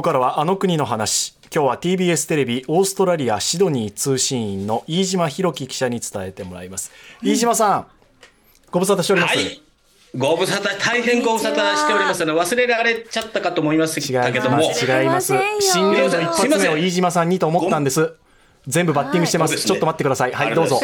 こからはあの国の話。今日は TBS テレビオーストラリアシドニー通信員の飯島弘樹記者に伝えてもらいます、飯島さんご無沙汰しております、はい。ご無沙汰、大変ご無沙汰しております。の忘れられちゃったかと思いますけども。違います。新年度一発目を飯島さんにと思ったんです。全部バッティングしてます。はい、ちょっと待ってください。はい、どうぞ。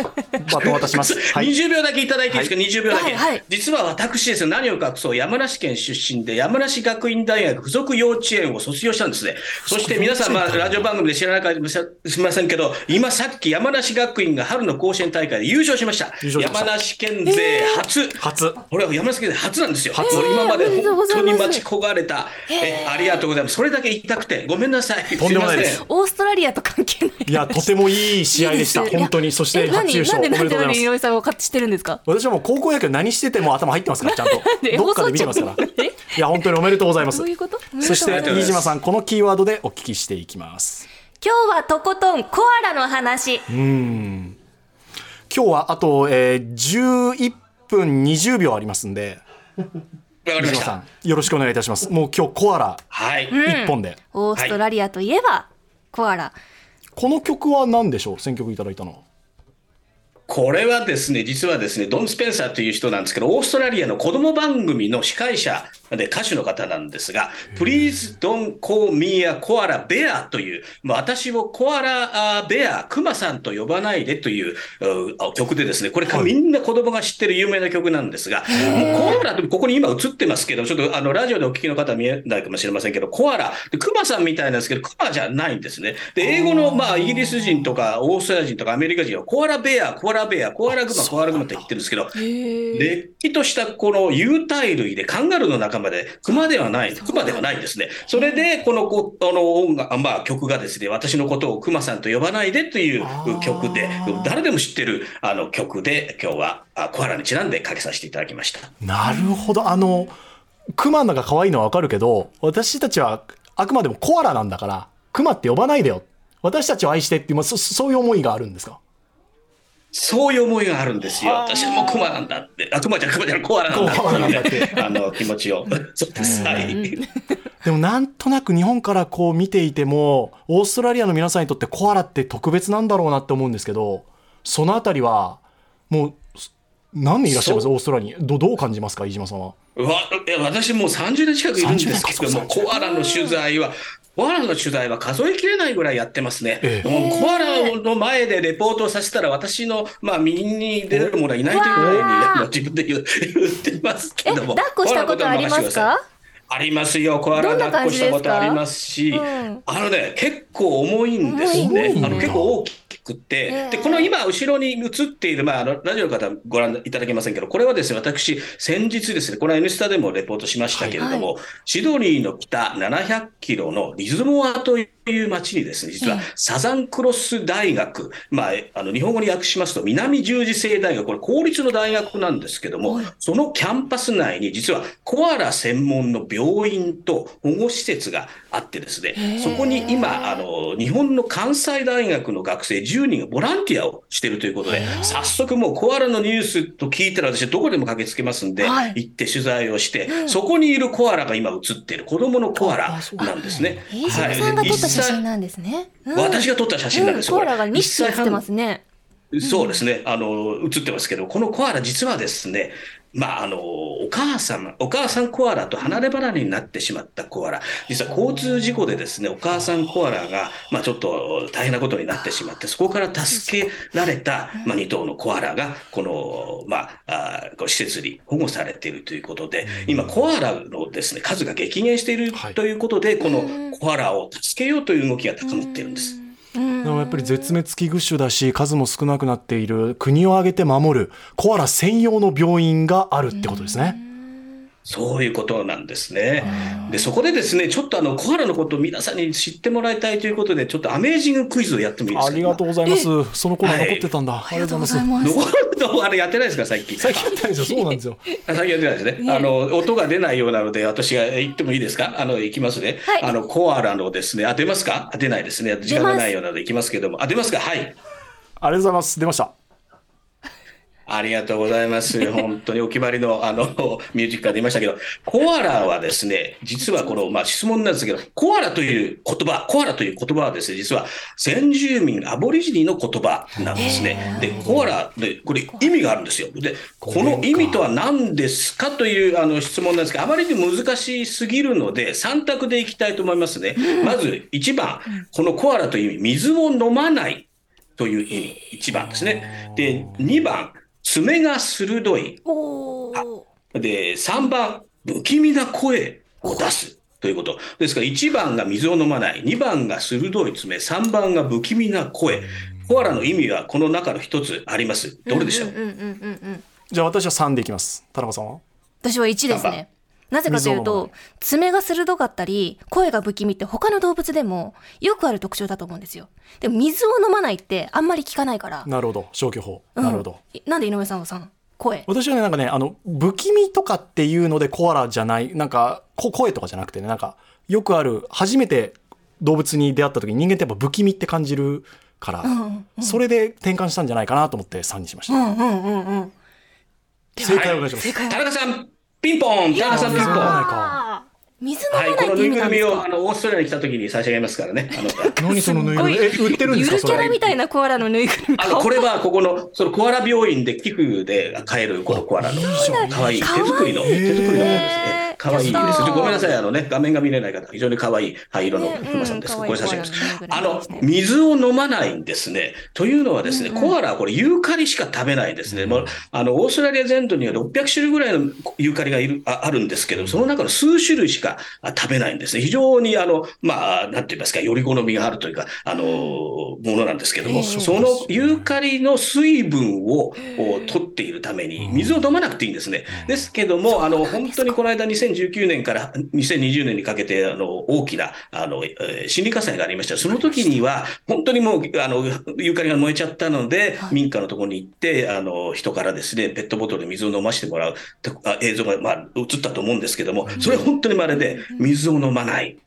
バトン渡します。はい、20秒だけいただいていいですか、はい、20秒だけ。はい、実は私ですね、何を隠そう、山梨県出身で、山梨学院大学附属幼稚園を卒業したんですね。そして皆さん、まあ、ラジオ番組で知らなかったかすみませんけど、今さっき山梨学院が春の甲子園大会で優勝しました。した山梨県勢初。えー、初。これは山梨県勢初なんですよ。初。今まで本当に待ち焦がれた。えー、ありがとうございます。それだけ言いたくて、ごめんなさい。とんでもないです。オーストラリアと関係ない。いや、とてもいい試合合でした。本当に。そして初優勝。なんでなんでなんで井上さん分してるんですか？私はもう高校野球何してても頭入ってますから、ちゃんと。どっかで見てますから。いや、本当におめでとうございます。そして、飯島さん、このキーワードでお聞きしていきます。今日はとことんコアラの話。うん。今日はあと、えー、11分20秒ありますんで。飯島さん、よろしくお願いいたします。もう今日コアラ、はい、一本で、オーストラリアといえば、コアラ。この曲は何でしょう？選曲いただいたの。これはですね、実はですね、ドン・スペンサーという人なんですけど、オーストラリアの子供番組の司会者で歌手の方なんですが、Please don't call me a koala bear という、私をコアラベア、クマさんと呼ばないでという曲でですね、これみんな子供が知ってる有名な曲なんですが、もうコアラ、ここに今映ってますけど、ちょっとあのラジオでお聞きの方は見えないかもしれませんけど、コアラ、クマさんみたいなんですけど、クマじゃないんですね。で、英語のまあイギリス人とかオーストラリア人とかアメリカ人はコアラベア、コアララベア、コアラグマ、コアラグマって言ってるんですけど、れっきとしたこの有袋類でカンガルーの仲間で、クマではない、クマではないんですね。それで、このこあの音楽、まあ、曲がですね、私のことをクマさんと呼ばないでという曲で、誰でも知ってるあの曲で、今日はコアラにちなんでかけさせていただきました。なるほど。あの、クマのが可愛いのはわかるけど、私たちはあくまでもコアラなんだから、クマって呼ばないでよ。私たちを愛してっていう、そそういう思いがあるんですか？そういう思いがあるんですよ。私はもうクマなんだって。あ、クマじゃクマじゃコアラなんだって。あの、気持ちを。そうです。はい。でもなんとなく日本からこう見ていても、オーストラリアの皆さんにとってコアラって特別なんだろうなって思うんですけど、そのあたりは、もう、何年いらっしゃいます？オーストラリアに。どどう感じますか飯島さんは？わ私もう30年近くいるんですけども、コアラの取材はコアラの取材は数えきれないぐらいやってますね。ええ、コアラの前でレポートをさせたら、私の、まあ、右に出る者はいないというぐらいに、自分で言ってますけども。抱っこしたことありますか？ありますよ。コアラ抱っこしたことありますし、うん、あのね、結構重いんですね。あの結構大きくて、で、この今、後ろに映っている、まあ、あの、ラジオの方ご覧いただけませんけど、これはですね、私、先日ですね、これは N スタでもレポートしましたけれども、はい、シドニーの北700キロのリズモアといういう町にですね、実はサザンクロス大学、まあ、あの日本語に訳しますと南十字星大学、これ公立の大学なんですけども、そのキャンパス内に実はコアラ専門の病院と保護施設があってですね、そこに今、あの、日本の関西大学の学生10人がボランティアをしているということで、早速もうコアラのニュースと聞いたら私どこでも駆けつけますんで、はい、行って取材をして、そこにいるコアラが今映っている子供のコアラなんですね。はい。写真なんですね。私が撮った写真なんです。コアラが2匹写ってますね。そうですね。あの、映ってますけど、このコアラ実はですね、まあ、あの、お母様、お母さんコアラと離れ離れになってしまったコアラ。実は交通事故でですね、お母さんコアラが、まあ、ちょっと大変なことになってしまって、そこから助けられた、まあ、2頭のコアラが、この、まあ、あ施設に保護されているということで、今、コアラのですね、数が激減しているということで、このコアラを助けようという動きが高まっているんです。でもやっぱり絶滅危惧種だし数も少なくなっている。国を挙げて守る。コアラ専用の病院があるってことですね。そういうことなんですね。で、そこでですね、ちょっとあの、コアラのことを皆さんに知ってもらいたいということで、ちょっとアメージングクイズをやってもいいですかありがとうございます。その頃残ってたんだ。はい、ありがとうございます。残るのあれやってないですか、最近。最近やってないですよ。そうなんですよ。最近やってないですね。あの、音が出ないようなので、私が言ってもいいですか？あの、いきますね。はい、あの、コアラのですね、あ、出ますか？出ないですね。時間がないようなのでいきますけども。あ、出ますか？はい。ありがとうございます。出ました。ありがとうございます。本当にお決まりのあのミュージックが出ましたけど、コアラはですね、実はこの、まあ、質問なんですけど、コアラという言葉、コアラという言葉はですね、実は先住民、アボリジニの言葉なんですね。で、コアラで、これ意味があるんですよ。で、この意味とは何ですかというあの質問なんですが、あまりに難しすぎるので、3択でいきたいと思いますね。まず1番、このコアラという意味、水を飲まないという意味、1番ですね。で、2番、爪が鋭い。で、3番、不気味な声を出す。ということ。ですから、1番が水を飲まない、2番が鋭い爪、3番が不気味な声。コアラの意味はこの中の一つあります。どれでしょう、じゃあ私は3でいきます田中さんは？私は1ですね。なぜかというと、爪が鋭かったり、声が不気味って他の動物でもよくある特徴だと思うんですよ。でも水を飲まないってあんまり聞かないから。なるほど。消去法、うん。なるほど。なんで井上さんはさん、声？私はねなんかねあの不気味とかっていうのでコアラじゃないなんかこ声とかじゃなくてねなんかよくある初めて動物に出会った時に人間ってやっぱ不気味って感じるから、それで転換したんじゃないかなと思って3にしました、うんうんうんうん。正解お願いします、正解田中さん、ピンポン。田中さんピンポン。水飲まないはい、このぬいぐるみをあのオーストラリアに来た時に差し上げますからね。あの何そのぬいぐるみ？え売ってるんですか？それゆるキャラみたいなコアラのぬいぐるみ。あの、これはここの、そのコアラ病院で寄付で買えるこのコアラの、かわいい、手作りの、手作りのものですね。かわいいです。ごめんなさい、あのね、画面が見れない方、非常にかわい。い灰色のねクマさんです。うんこれ差し上げます。あの水を飲まないんですね。というのはですね、コアラはこれユーカリしか食べないですね。もう、あの、オーストラリア全土には600種類ぐらいのユーカリがいる、ああるんですけど、その中の数種類しかあ食べないんですね。非常に、あの、まあ、なんて言いますか、より好みがあるというか、あの、ものなんですけども、そのユーカリの水分をお取っているために、水を飲まなくていいんですね。ですけども、あの、本当にこの間2019年から2020年にかけて、あの、大きな、あの、えー森林火災がありました。その時には、本当にもう、あの、ユーカリが燃えちゃったので、民家のところに行って、あの、人からですね、ペットボトルで水を飲ませてもらう映像が、まあ、映ったと思うんですけども、それは本当に稀で、水を飲まない、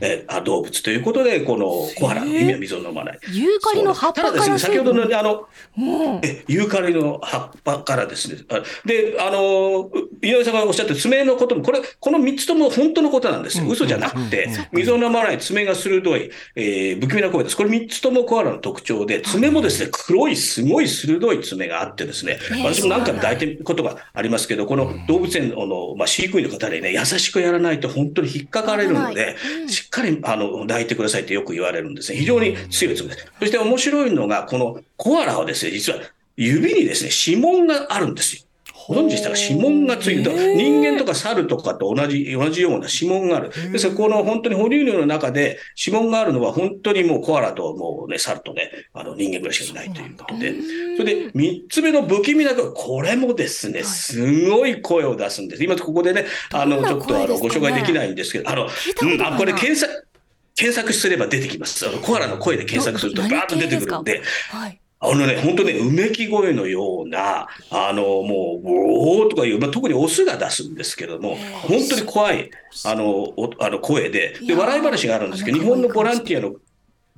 えーあ動物ということで、このコアラの意味は水を飲まない。ユーカリの葉っぱからただですね、先ほどの、あの、うん。えユーカリの葉っぱからですね。あで、あの、井上さんがおっしゃった爪のことも、これ、この3つとも本当のことなんですよ。嘘じゃなくて、水を飲まない、爪が鋭い、えー不気味な声です。これ3つともコアラの特徴で、爪もですね、黒い、すごい鋭い爪があってですね、私も何回も抱いてることがありますけど、この動物園のまあ、飼育員の方にね、優しくやらないと本当に引っかかれるので、しっかり、あの、抱いてくださいってよく言われるんですね。非常に強い爪です。そして面白いのが、このコアラはですね、実は指にですね、指紋があるんですよ。ご存知でしたか？指紋がついてる。人間とか猿とかと同じ、同じような指紋がある。ですから、この本当に哺乳類の中で指紋があるのは本当にもうコアラともうね、猿とね、あの人間ぐらいしかいないということで。それで、三つ目の不気味な声、これもですね、すごい声を出すんです。今ここでね、あの、ちょっとあの、ご紹介できないんですけど、あの、うんあ、これ検索、検索すれば出てきます。あの、コアラの声で検索するとバどーッと出てくるんで、はい。あのね、本当ね、うめき声のような、あの、もう、おーとかいう、まあ、特にオスが出すんですけども、本当に怖い、あの、おあの声で、で、笑い話があるんですけど、日本のボランティアの、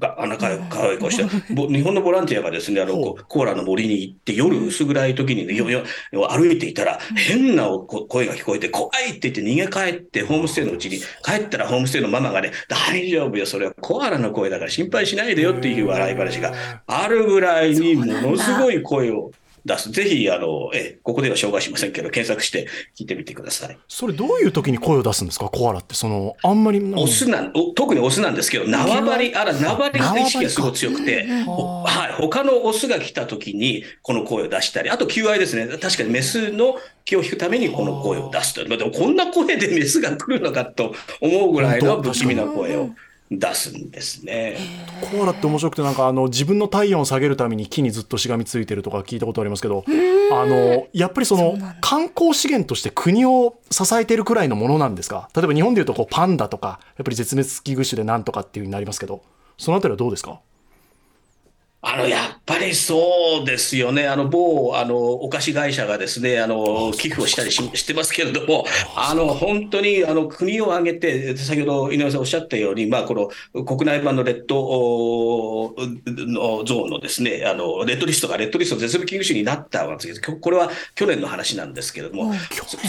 が、あの、かかわいい顔して、ぼ日本のボランティアがですね、あの、コーラの森に行って、夜薄暗い時にね、よよ歩いていたら、変なおこ声が聞こえて、怖いって言って逃げ帰って、ホームステイのうちに、帰ったらホームステイのママがね、大丈夫よ、それは。コアラの声だから心配しないでよっていう笑い話があるぐらいに、ものすごい声を出す。ぜひ、あの、え、ここでは紹介しませんけど、検索して聞いてみてください。それどういう時に声を出すんですか？コアラってそのあんまりオスなん、お特にオスなんですけど、縄張り、あら、縄張り意識がすごい強くて、ほはい、他のオスが来た時にこの声を出したり、あと求愛ですね。確かにメスの気を引くためにこの声を出すと。まあでもこんな声でメスが来るのかと思うぐらいの不気味な声を出すんですね。コアラって面白くてなんかあの自分の体温を下げるために木にずっとしがみついてるとか聞いたことありますけどあのやっぱりその観光資源として国を支えているくらいのものなんですか？例えば日本でいうとこうパンダとかやっぱり絶滅危惧種でなんとかっていうふうになりますけどそのあたりはどうですか？あの、やっぱりそうですよね。あの、某、あの、お菓子会社がですね、あの、寄付をしたりししてますけれども、あの、本当に、あの、国を挙げて、先ほど井上さんおっしゃったように、まあ、この、国内版のレッドのゾーンのですね、あの、レッドリストがレッドリスト絶滅危惧種になったわけです。けど、これは去年の話なんですけれども、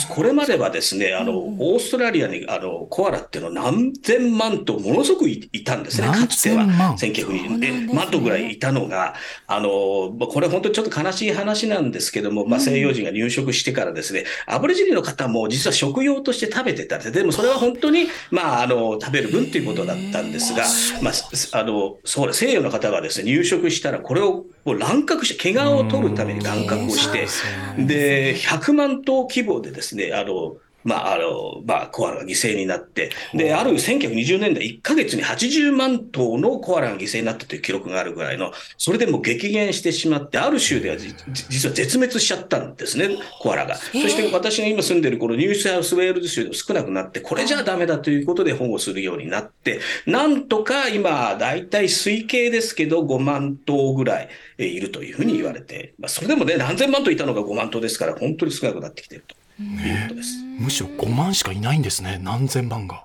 これまではですね、あの、オーストラリアに、あの、コアラっていうのは何千万とものすごくいたんですね、かつては。1920年、万頭ぐらいいたのが、あの、これ本当にちょっと悲しい話なんですけども、まあ、西洋人が入植してからですね、アボリジニの方も実は食用として食べてたで、でもそれは本当に、まあ、あの、食べる分ということだったんですが、まあ、あの、そう西洋の方がですね、入植したら、これをもう乱獲して、怪我を取るために乱獲をして、で、100万頭規模でですね、あの、まあ、あの、まあ、コアラが犠牲になって、で、ある1920年代1ヶ月に80万頭のコアラが犠牲になったという記録があるぐらいの、それでも激減してしまって、ある州では実は絶滅しちゃったんですね、コアラが。そして私が今住んでるこのニューサウスウェールズ州でも少なくなって、これじゃダメだということで保護するようになって、なんとか今、だいたい推計ですけど、5万頭ぐらいいるというふうに言われて、まあ、それでもね、何千万頭いたのが5万頭ですから、本当に少なくなってきていると。いうことです。むしろ5万しかいないんですね、何千万が。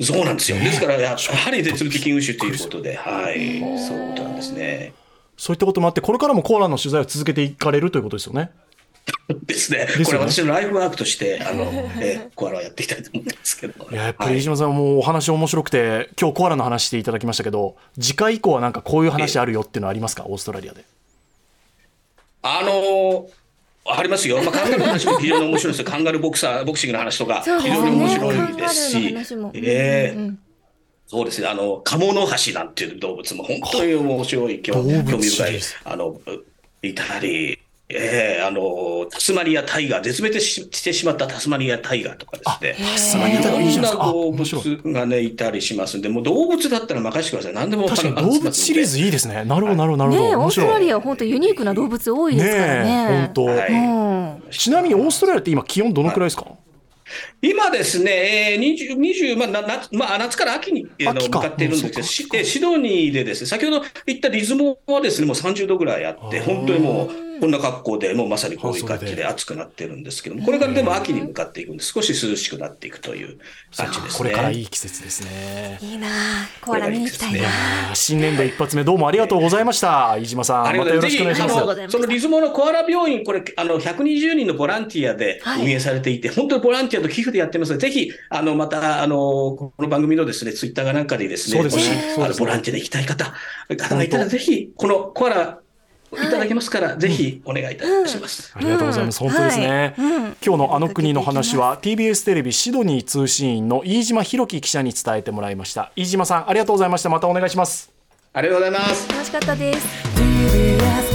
そうなんですよ。ですから、やはり絶滅危惧種ということで、はい、そうなんですね。そういったこともあって、これからもコーラの取材を続けていかれるということですよね。ですね。これ私のライフワークとして、あの、えコアラをやっていきたいと思ってますけど。やっぱり飯島さんもお話面白くて、今日コアラの話していただきましたけど、次回以降はなんかこういう話あるよっていうのはありますか、オーストラリアで。あのありますよ。まあ、カンガルーの話も非常に面白いですよ。カンガルーボクサー、ボクシングの話とか、非常に面白いですし、ええそうですね。あの、カモノハシなんていう動物も本当に面白い、興味深い、あの、いたり、ええー、あの、タスマニアタイガー、絶滅してしまったタスマニアタイガーとかですね。タスマニアタイガーいろんな動物がね、いたりしますんで、もう動物だったら任せてください。何でも確かに動物シリーズいいですね。なるほど、なるほど、なるほど。ねオーストラリアは本当ユニークな動物多いですからね。本当、はい、ちなみにオーストラリアって今気温どのくらいですか、はい今ですね、20、20まあ夏まあ、夏から秋にあの向かっているんですけど、シドニーでですね、先ほど言ったリズモはですね、もう30度ぐらいあって、本当にもう、こんな格好で、もうまさにこういう感じで暑くなってるんですけども、これからでも秋に向かっていくんで、少し涼しくなっていくという感じですね。これからいい季節ですね。いいなコアラ見に行きたいな。新年度一発目、どうもありがとうございました。飯島さん、またよろしくお願いします。そのリズモのコアラ病院、これ、あの、120人のボランティアで運営されていて、本当にボランティアと寄付でやってますので、ぜひ、あの、また、あの、この番組のですね、ツイッターがなんかでですね、もし、あの、ボランティアで行きたい方、方がいたら、ぜひ、このコアラいただけますから、ぜひお願いいたします、ありがとうございます。本当ですね。今日のあの国の話は TBS テレビシドニー通信員の飯島弘樹記者に伝えてもらいました。飯島さん、ありがとうございました。またお願いします。ありがとうございます。楽しかったです。